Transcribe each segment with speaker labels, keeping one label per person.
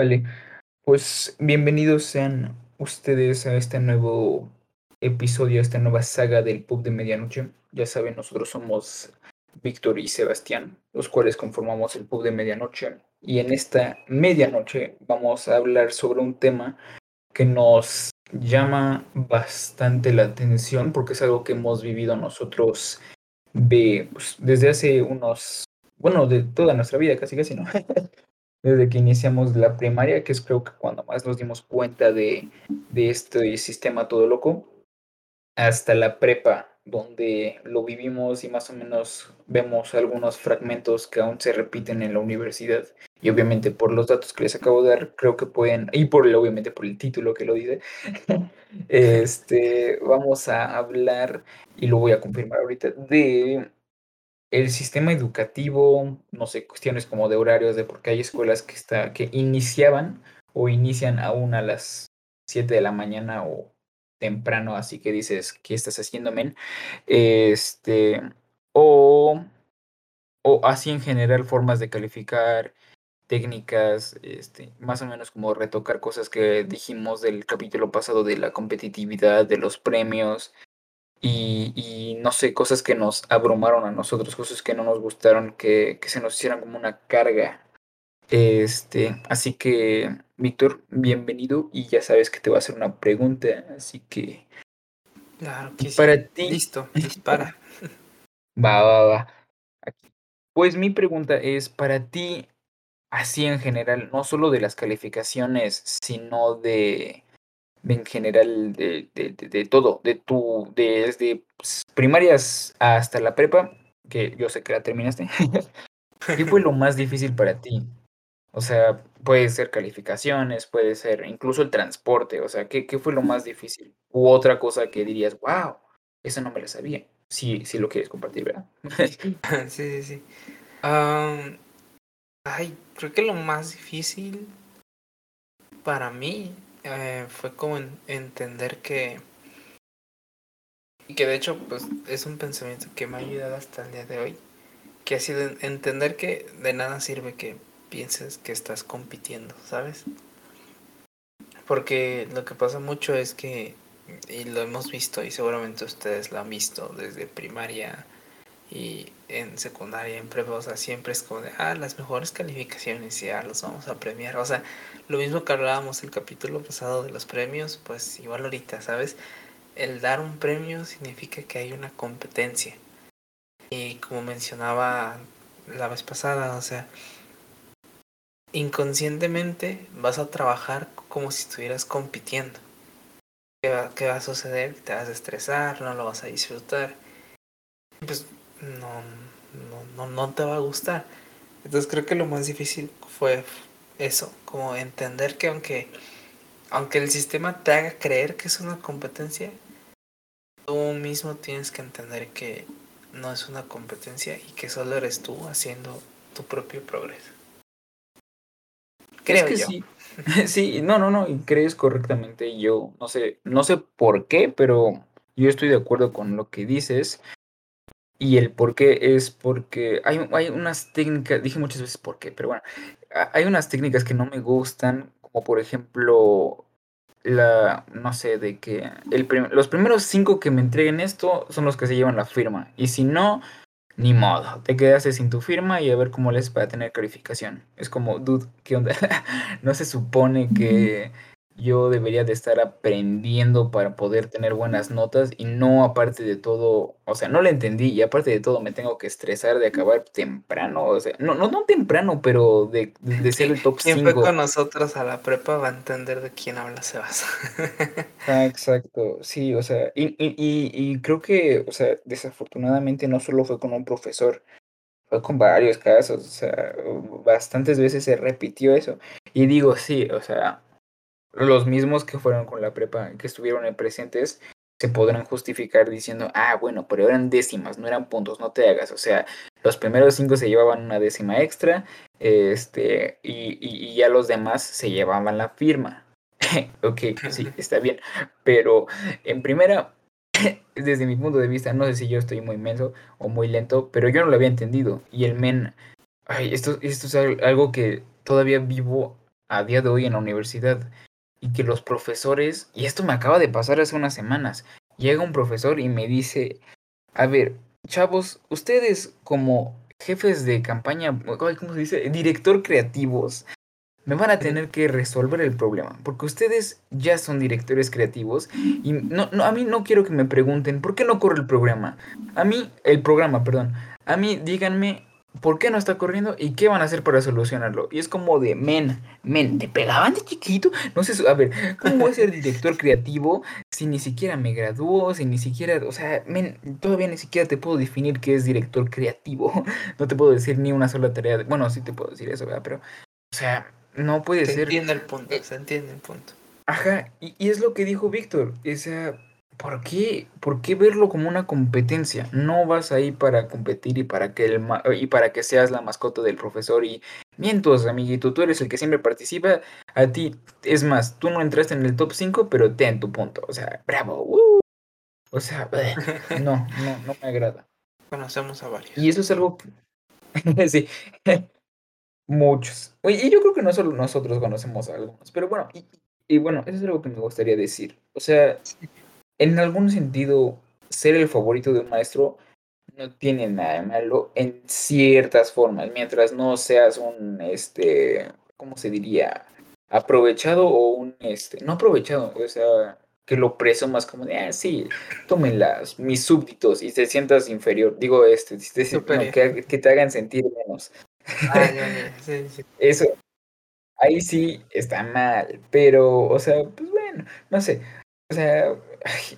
Speaker 1: Vale, pues bienvenidos sean ustedes a este nuevo episodio, a esta nueva saga del Pub de Medianoche. Ya saben, nosotros somos Víctor y Sebastián, los cuales conformamos el Pub de Medianoche. Y en esta medianoche vamos a hablar sobre un tema que nos llama bastante la atención porque es algo que hemos vivido nosotros de, pues, desde hace unos, bueno, de toda nuestra vida, casi casi, ¿no? desde que iniciamos la primaria, que es creo que cuando más nos dimos cuenta de, de este sistema todo loco, hasta la prepa, donde lo vivimos y más o menos vemos algunos fragmentos que aún se repiten en la universidad. Y obviamente por los datos que les acabo de dar, creo que pueden, y por obviamente por el título que lo dice, este, vamos a hablar, y lo voy a confirmar ahorita, de el sistema educativo, no sé, cuestiones como de horarios, de porque hay escuelas que, está, que iniciaban o inician aún a las 7 de la mañana o temprano, así que dices, ¿qué estás haciendo, men? Este, o, o así en general formas de calificar, técnicas, este, más o menos como retocar cosas que dijimos del capítulo pasado de la competitividad, de los premios, y, y, no sé, cosas que nos abrumaron a nosotros, cosas que no nos gustaron, que, que se nos hicieran como una carga. Este, así que, Víctor, bienvenido y ya sabes que te voy a hacer una pregunta, así que...
Speaker 2: Claro que
Speaker 1: para
Speaker 2: sí.
Speaker 1: ti...
Speaker 2: Listo, dispara.
Speaker 1: va, va, va. Aquí. Pues mi pregunta es, para ti, así en general, no solo de las calificaciones, sino de en general de, de, de, todo, de tu, desde primarias hasta la prepa, que yo sé que la terminaste, ¿qué fue lo más difícil para ti? O sea, puede ser calificaciones, puede ser incluso el transporte, o sea, ¿qué, qué fue lo más difícil? U otra cosa que dirías, wow, eso no me lo sabía, si, si lo quieres compartir, ¿verdad?
Speaker 2: sí, sí, sí. Um, ay, creo que lo más difícil para mí eh, fue como en, entender que y que de hecho pues es un pensamiento que me ha ayudado hasta el día de hoy que ha sido entender que de nada sirve que pienses que estás compitiendo sabes porque lo que pasa mucho es que y lo hemos visto y seguramente ustedes lo han visto desde primaria y en secundaria, en prepa, o sea, siempre es como de, ah, las mejores calificaciones, ya los vamos a premiar. O sea, lo mismo que hablábamos el capítulo pasado de los premios, pues igual ahorita, ¿sabes? El dar un premio significa que hay una competencia. Y como mencionaba la vez pasada, o sea, inconscientemente vas a trabajar como si estuvieras compitiendo. ¿Qué va, qué va a suceder? Te vas a estresar, no lo vas a disfrutar. Pues no, no, no, no te va a gustar. Entonces creo que lo más difícil fue eso, como entender que aunque, aunque el sistema te haga creer que es una competencia, tú mismo tienes que entender que no es una competencia y que solo eres tú haciendo tu propio progreso.
Speaker 1: Creo es que yo. Sí. sí, no, no, no, y crees correctamente. Yo no sé, no sé por qué, pero yo estoy de acuerdo con lo que dices. Y el por qué es porque hay, hay unas técnicas, dije muchas veces por qué, pero bueno, hay unas técnicas que no me gustan, como por ejemplo, la, no sé, de que el prim los primeros cinco que me entreguen esto son los que se llevan la firma. Y si no, ni modo, te quedaste sin tu firma y a ver cómo les para tener calificación. Es como, dude, ¿qué onda? no se supone que yo debería de estar aprendiendo para poder tener buenas notas y no aparte de todo, o sea, no lo entendí y aparte de todo me tengo que estresar de acabar temprano, o sea, no, no, no temprano, pero de, de ser el top 5.
Speaker 2: Quien fue con nosotros a la prepa va a entender de quién habla Sebas.
Speaker 1: ah, exacto, sí, o sea, y, y, y, y creo que, o sea, desafortunadamente no solo fue con un profesor, fue con varios casos, o sea, bastantes veces se repitió eso. Y digo, sí, o sea, los mismos que fueron con la prepa, que estuvieron en presentes, se podrán justificar diciendo, ah, bueno, pero eran décimas, no eran puntos, no te hagas. O sea, los primeros cinco se llevaban una décima extra, este, y, y, y ya los demás se llevaban la firma. ok, sí, está bien. Pero en primera, desde mi punto de vista, no sé si yo estoy muy menso o muy lento, pero yo no lo había entendido. Y el men, ay, esto, esto es algo que todavía vivo a día de hoy en la universidad y que los profesores, y esto me acaba de pasar hace unas semanas, llega un profesor y me dice, a ver, chavos, ustedes como jefes de campaña, ¿cómo se dice? Director creativos, me van a tener que resolver el problema, porque ustedes ya son directores creativos y no, no, a mí no quiero que me pregunten, ¿por qué no corre el programa? A mí, el programa, perdón, a mí díganme ¿por qué no está corriendo? ¿Y qué van a hacer para solucionarlo? Y es como de, men, men, ¿te pegaban de chiquito? No sé, a ver, ¿cómo voy a ser director creativo si ni siquiera me graduó, si ni siquiera, o sea, men, todavía ni siquiera te puedo definir qué es director creativo? No te puedo decir ni una sola tarea, bueno, sí te puedo decir eso, ¿verdad? Pero, o sea, no puede ser.
Speaker 2: Se entiende el punto, se entiende el punto.
Speaker 1: Ajá, y, y es lo que dijo Víctor, o sea ¿por qué, ¿por qué verlo como una competencia? No vas ahí para competir y para que el y para que seas la mascota del profesor y mientos, amiguito, tú eres el que siempre participa, a ti, es más, tú no entraste en el top 5, pero ten tu punto, o sea, bravo, uh. o sea, no, no, no me agrada.
Speaker 2: Conocemos a varios.
Speaker 1: Y eso es algo, sí, muchos. Y yo creo que no solo nosotros conocemos a algunos, pero bueno, y, y bueno, eso es algo que me gustaría decir, o sea en algún sentido, ser el favorito de un maestro no tiene nada de malo en ciertas formas, mientras no seas un, este, ¿cómo se diría? Aprovechado o un, este, no aprovechado, o sea, que lo preso más como de, ah, sí, tómenlas, mis súbditos, y te sientas inferior, digo, este, que, que, te hagan sentir menos.
Speaker 2: Ah, sí, sí.
Speaker 1: Eso, ahí sí está mal, pero, o sea, pues bueno, no sé, o sea,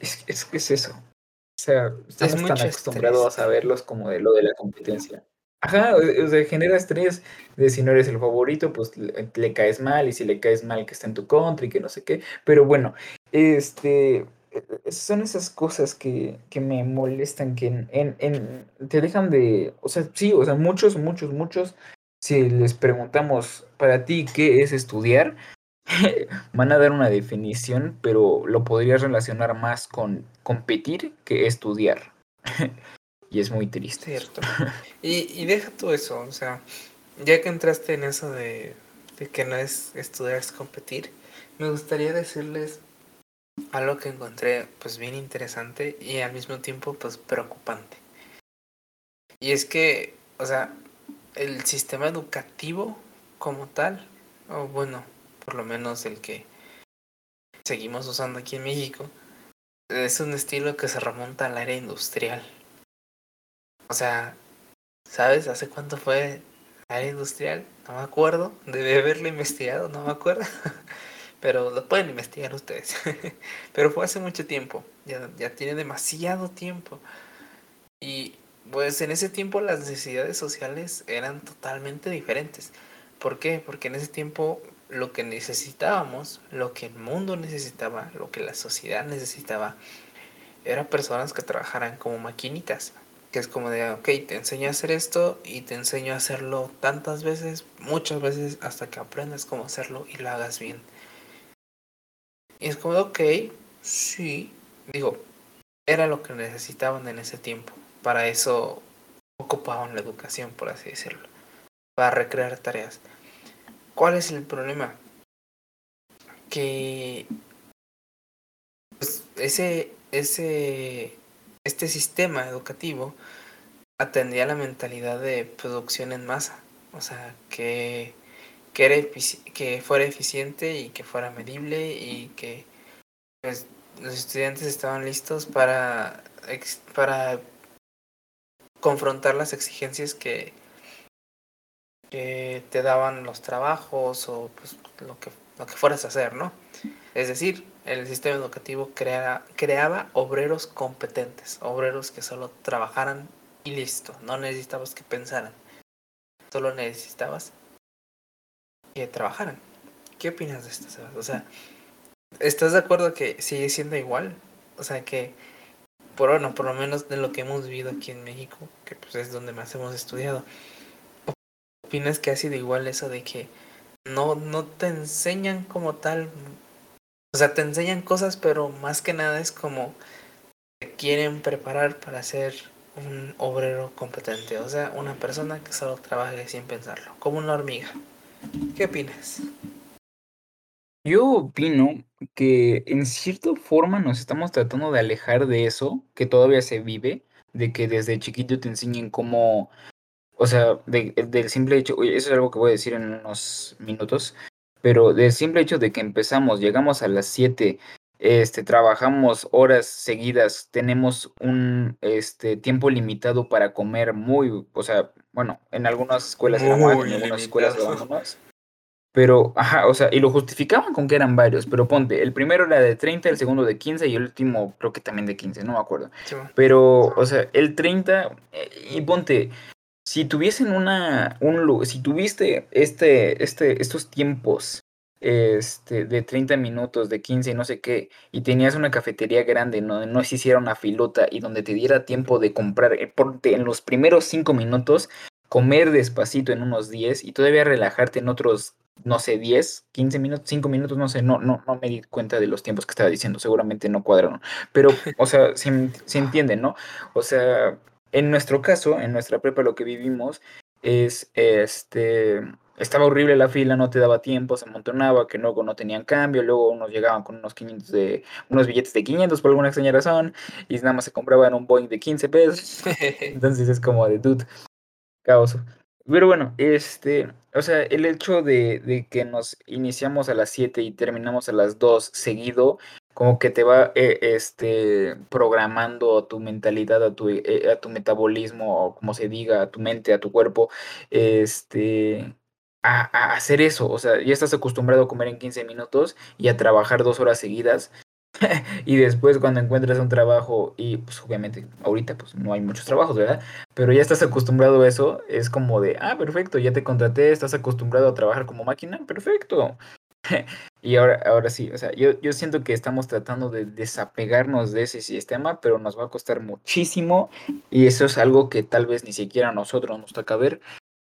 Speaker 1: es, que es eso. O sea, estamos tan acostumbrados a verlos como de lo de la competencia. Ajá, o sea, genera estrés de si no eres el favorito, pues le, caes mal, y si le caes mal que está en tu contra y que no sé qué. Pero bueno, este e, son esas cosas que, que me molestan, que en, en, te dejan de, o sea, sí, o sea, muchos, muchos, muchos, si les preguntamos para ti qué es estudiar, van a dar una definición, pero lo podrías relacionar más con competir que estudiar. y es muy triste.
Speaker 2: Cierto. Y, y deja todo eso, o sea, ya que entraste en eso de, de que no es estudiar, es competir, me gustaría decirles algo que encontré pues bien interesante y al mismo tiempo pues preocupante. Y es que, o sea, el sistema educativo como tal, o bueno, por lo menos el que seguimos usando aquí en México, es un estilo que se remonta al área industrial. O sea, ¿sabes hace cuánto fue área industrial? No me acuerdo, debe haberlo investigado, no me acuerdo. Pero lo pueden investigar ustedes. Pero fue hace mucho tiempo, ya, ya tiene demasiado tiempo. Y pues en ese tiempo las necesidades sociales eran totalmente diferentes. ¿Por qué? Porque en ese tiempo lo que necesitábamos, lo que el mundo necesitaba, lo que la sociedad necesitaba, eran personas que trabajaran como maquinitas. Que es como de, ok, te enseño a hacer esto y te enseño a hacerlo tantas veces, muchas veces, hasta que aprendas cómo hacerlo y lo hagas bien. Y es como ok, sí, digo, era lo que necesitaban en ese tiempo. Para eso ocupaban la educación, por así decirlo. Para recrear tareas. ¿Cuál es el problema? Que pues, ese, ese, este sistema educativo atendía la mentalidad de producción en masa. O sea, que, que, era que fuera eficiente y que fuera medible y que pues, los estudiantes estaban listos para, para confrontar las exigencias que, que te daban los trabajos o pues, lo, que, lo que fueras a hacer, ¿no? Es decir, el sistema educativo crea, creaba obreros competentes, obreros que solo trabajaran y listo, no necesitabas que pensaran, solo necesitabas que trabajaran. ¿Qué opinas de esto, Sebas? O sea, ¿estás de acuerdo que sigue siendo igual? O sea, que, por bueno, por lo menos de lo que hemos vivido aquí en México, que pues es donde más hemos estudiado, opinas que ha sido igual eso de que no, no te enseñan como tal? O sea, te enseñan cosas, pero más que nada es como te quieren preparar para ser un obrero competente, o sea, una persona que solo trabaje sin pensarlo, como una hormiga. ¿Qué opinas?
Speaker 1: Yo opino que en cierta forma nos estamos tratando de alejar de eso que todavía se vive, de que desde chiquito te enseñen cómo, o sea, de- del simple hecho, oye, eso es algo que voy a decir en unos minutos, pero del simple hecho de que empezamos, llegamos a las 7, este, trabajamos horas seguidas, tenemos un este, tiempo limitado para comer muy, o sea, bueno, en algunas escuelas era más, en algunas escuelas era menos. Pero, ajá, o sea, y lo justificaban con que eran varios, pero ponte, el primero era de 30, el segundo de 15 y el último creo que también de 15, no me acuerdo.
Speaker 2: Sí.
Speaker 1: Pero, o sea, el 30, eh, y ponte, si tuviesen una, un, si tuviste este, este, estos tiempos, este, de 30 minutos, de 15 y no sé qué, y tenías una cafetería grande donde no se hiciera una filota y donde te diera tiempo de comprar, eh, en los primeros 5 minutos, comer despacito en unos 10 y todavía relajarte en otros, no sé, 10, 15 minutos, 5 minutos, no sé, no, no, no me di cuenta de los tiempos que estaba diciendo, seguramente no cuadraron. Pero, o sea, se, se entiende, ¿no? O sea, en nuestro caso, en nuestra prepa, lo que vivimos es, este, estaba horrible la fila, no te daba tiempo, se amontonaba, que luego no tenían cambio, luego unos llegaban con unos 500 de, unos billetes de 500 por alguna extraña razón, y nada más se compraban un Boeing de 15 pesos. Entonces es como de dude, caos. Pero bueno, este, o sea, el hecho de, de que nos iniciamos a las 7 y terminamos a las 2 seguido, como que te va eh, este, programando tu mentalidad, a tu, eh, a tu metabolismo, o como se diga, a tu mente, a tu cuerpo, este, a, hacer eso. O sea, ya estás acostumbrado a comer en 15 minutos y a trabajar dos horas seguidas. Y después cuando encuentras un trabajo y pues obviamente ahorita pues no hay muchos trabajos, ¿verdad? Pero ya estás acostumbrado a eso, es como de, ah, perfecto, ya te contraté, estás acostumbrado a trabajar como máquina, perfecto. Y ahora, ahora sí, o sea, yo, yo siento que estamos tratando de desapegarnos de ese sistema, pero nos va a costar muchísimo y eso es algo que tal vez ni siquiera a nosotros nos toca ver.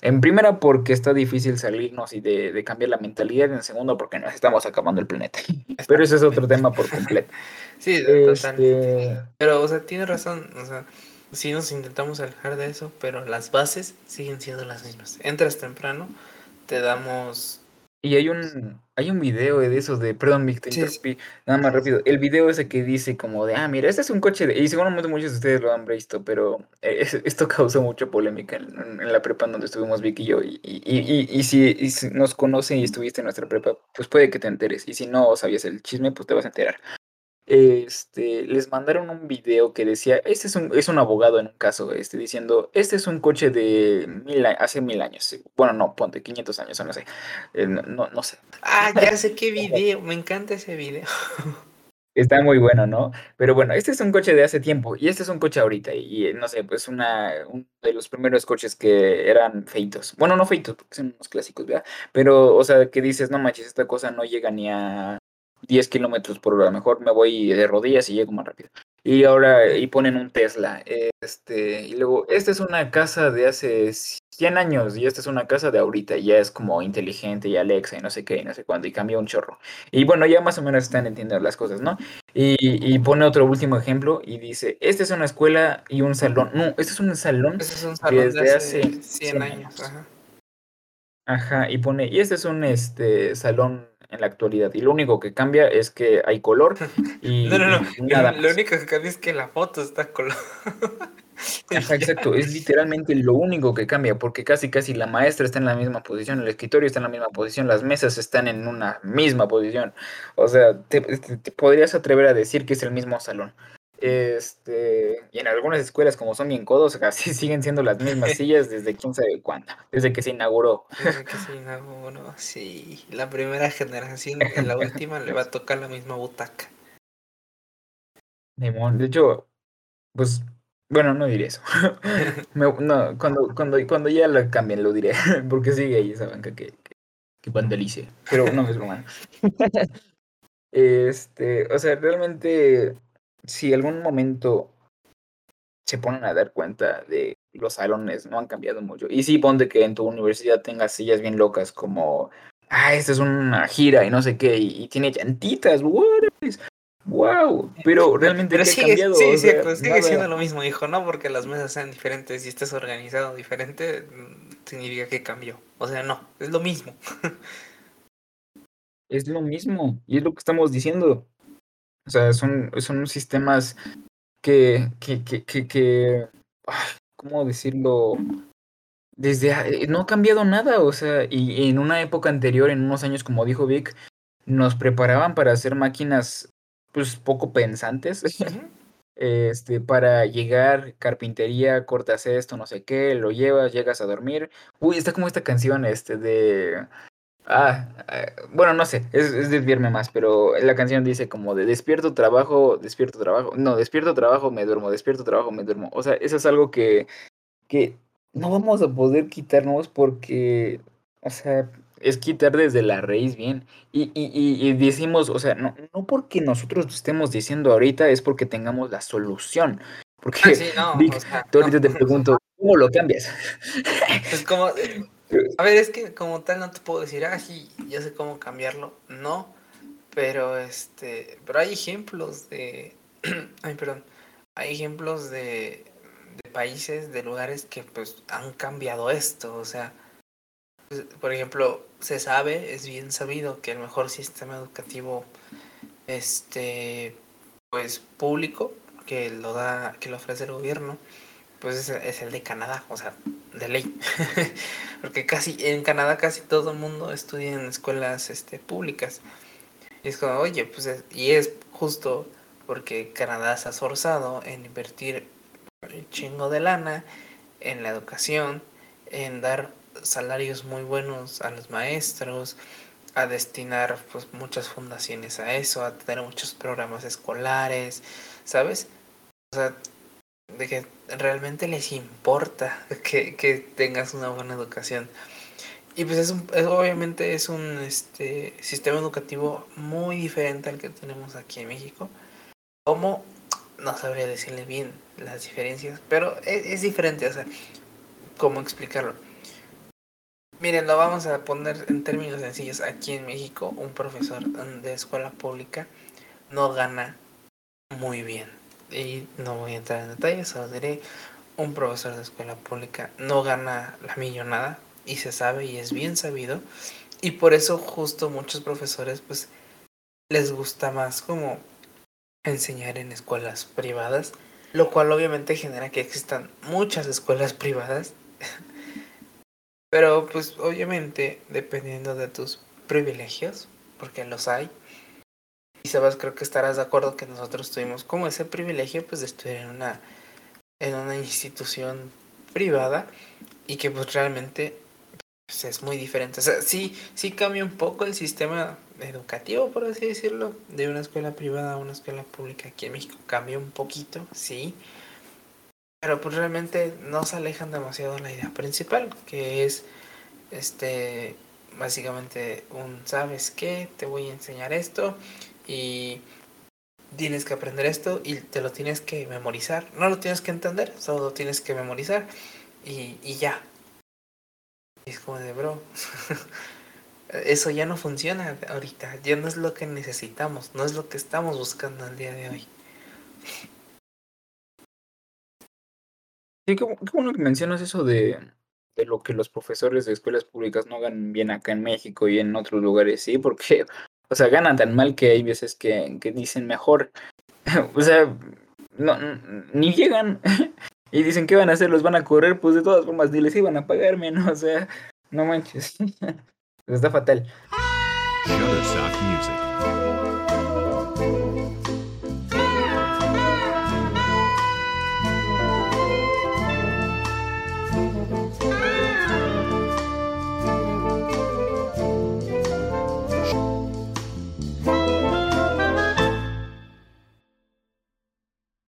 Speaker 1: En primera, porque está difícil salirnos y de, de cambiar la mentalidad. En segundo, porque nos estamos acabando el planeta. Pero ese es otro tema por completo.
Speaker 2: Sí, totalmente.
Speaker 1: Este,
Speaker 2: Pero, o sea, tienes razón. O sea, sí nos intentamos alejar de eso, pero las bases siguen siendo las mismas. Entras temprano, te damos.
Speaker 1: Y hay un, hay un video de esos de, perdón, Vic, te
Speaker 2: Sí, sí.
Speaker 1: interrumpí, nada más rápido. El video ese que dice como de, ah, mira, este es un coche de, y seguramente muchos de ustedes lo han visto, pero es- esto causó mucha polémica en, la prepa en donde estuvimos Vic y yo. Y, y, y, y si, y si nos conocen y estuviste en nuestra prepa, pues puede que te enteres. Y si no sabías el chisme, pues te vas a enterar. Este, les mandaron un video que decía, este es un, es un abogado en un caso, este, diciendo, este es un coche de mil, hace mil años. Bueno, no, ponte 500 años o no sé. Eh, no, no, no sé.
Speaker 2: Ah, ya sé qué video. Me encanta ese video.
Speaker 1: Está muy bueno, ¿no? Pero bueno, este es un coche de hace tiempo y este es un coche ahorita y, eh, no sé, pues una, uno de los primeros coches que eran feitos. Bueno, no feitos, porque son unos clásicos, ¿verdad? Pero, o sea, que dices, no manches, esta cosa no llega ni a 10 kilómetros por hora, mejor me voy de rodillas y llego más rápido. Y ahora, y ponen un Tesla, este, y luego, esta es una casa de hace 100 años y esta es una casa de ahorita, y ya es como inteligente y Alexa y no sé qué, y no sé cuándo, y cambia un chorro. Y bueno, ya más o menos están entendiendo las cosas, ¿no? Y, y pone otro último ejemplo y dice, esta es una escuela y un salón. No, este es un salón
Speaker 2: Ese es un salón
Speaker 1: desde
Speaker 2: de
Speaker 1: hace
Speaker 2: hace 100
Speaker 1: 100
Speaker 2: años.
Speaker 1: años.
Speaker 2: Ajá.
Speaker 1: Ajá, y pone, y este es un este salón en la actualidad. Y lo único que cambia es que hay color y,
Speaker 2: No, no, no.
Speaker 1: nada
Speaker 2: Lo, único que cambia es que la foto está color.
Speaker 1: Ajá, exacto, es literalmente lo único que cambia, porque casi casi la maestra está en la misma posición, el escritorio está en la misma posición, las mesas están en una misma posición. O sea, te, te- te podrías atrever a decir que es el mismo salón. Este, y en algunas escuelas, como son bien codos, casi siguen siendo las mismas sillas desde quién sabe cuándo, desde que se inauguró.
Speaker 2: Desde que se inauguró, sí. La primera generación la última le va a tocar la misma butaca.
Speaker 1: De hecho, pues, bueno, no diré eso. Me- no, cuando, cuando, cuando ya la cambien lo diré, porque sigue ahí esa banca que, que, que vandalice. Pero no es broma. Este, o sea, realmente, si algún momento se ponen a dar cuenta de los salones no han cambiado mucho. Y sí, ponte que en tu universidad tengas sillas bien locas como, ah, esta es una gira y no sé qué, y, y tiene llantitas, what is- wow, pero realmente
Speaker 2: Pero
Speaker 1: ¿qué ha
Speaker 2: sigue,
Speaker 1: cambiado?
Speaker 2: sí,
Speaker 1: O
Speaker 2: sí,
Speaker 1: sea,
Speaker 2: pues sigue
Speaker 1: nada.
Speaker 2: siendo lo mismo, hijo, no porque las mesas sean diferentes y estés organizado diferente, mm, significa que cambió. O sea, no, es lo mismo.
Speaker 1: es lo mismo y es lo que estamos diciendo. O sea, son, son sistemas que, que, que, que, ¿cómo decirlo? Desde, eh, no ha cambiado nada, o sea, y en una época anterior, en unos años, como dijo Vic, nos preparaban para hacer máquinas, pues, poco pensantes. este, para llegar, carpintería, cortas esto, no sé qué, lo llevas, llegas a dormir. Uy, está como esta canción, este, de... Ah, eh, bueno, no sé, es, es desviarme más, pero la canción dice como de despierto, trabajo, despierto, trabajo, no, despierto, trabajo, me duermo, despierto, trabajo, me duermo. O sea, eso es algo que, que no vamos a poder quitarnos porque, o sea, es quitar desde la raíz bien. Y, y, y, decimos, o sea, no, no porque nosotros lo estemos diciendo ahorita es porque tengamos la solución. Porque,
Speaker 2: ah,
Speaker 1: tú ahorita te pregunto, ¿cómo lo cambias?
Speaker 2: Pues como, a ver, es que como tal no te puedo decir, ah, sí, ya sé cómo cambiarlo. No, pero este, pero hay ejemplos de, ay, perdón, hay ejemplos de, de países, de lugares que pues han cambiado esto, o sea, por ejemplo, se sabe, es bien sabido que el mejor sistema educativo este pues público que lo da que lo ofrece el gobierno pues es, el de Canadá, o sea, de ley. Porque casi en Canadá casi todo el mundo estudia en escuelas este públicas. Y es como, oye, pues y es justo porque Canadá se ha esforzado en invertir un chingo de lana en la educación, en dar salarios muy buenos a los maestros, a destinar pues muchas fundaciones a eso, a tener muchos programas escolares, ¿sabes? O sea, de que realmente les importa que, que tengas una buena educación. Y pues es, un, obviamente es un este, sistema educativo muy diferente al que tenemos aquí en México. Como, no sabría decirle bien las diferencias, pero es, es diferente, o sea, ¿cómo explicarlo? Miren, lo vamos a poner en términos sencillos. Aquí en México, un profesor de escuela pública no gana muy bien. Y no voy a entrar en detalles, solo diré, un profesor de escuela pública no gana la millonada y se sabe y es bien sabido. Y por eso justo muchos profesores pues les gusta más como enseñar en escuelas privadas, lo cual obviamente genera que existan muchas escuelas privadas pero pues obviamente dependiendo de tus privilegios, porque los hay, y Sebas creo que estarás de acuerdo que nosotros tuvimos como ese privilegio pues de estudiar en una, en una institución privada y que pues realmente pues, es muy diferente. O sea, sí, sí cambia un poco el sistema educativo, por así decirlo, de una escuela privada a una escuela pública aquí en México. Cambia un poquito, sí. Pero pues realmente no se alejan demasiado de la idea principal, que es este básicamente un sabes qué, te voy a enseñar esto y tienes que aprender esto y te lo tienes que memorizar. No lo tienes que entender, solo lo tienes que memorizar y, y ya. Y es como de bro. Eso ya no funciona ahorita, ya no es lo que necesitamos, no es lo que estamos buscando al día de hoy.
Speaker 1: Sí, qué, bueno que mencionas eso de, de, lo que los profesores de escuelas públicas no ganan bien acá en México y en otros lugares, sí, porque, o sea, ganan tan mal que hay veces que, que dicen mejor, o sea, no, ni llegan y dicen que van a hacer, los van a correr, pues de todas formas ni les iban a pagar menos, o sea, no manches, está fatal. Shutterstock Music.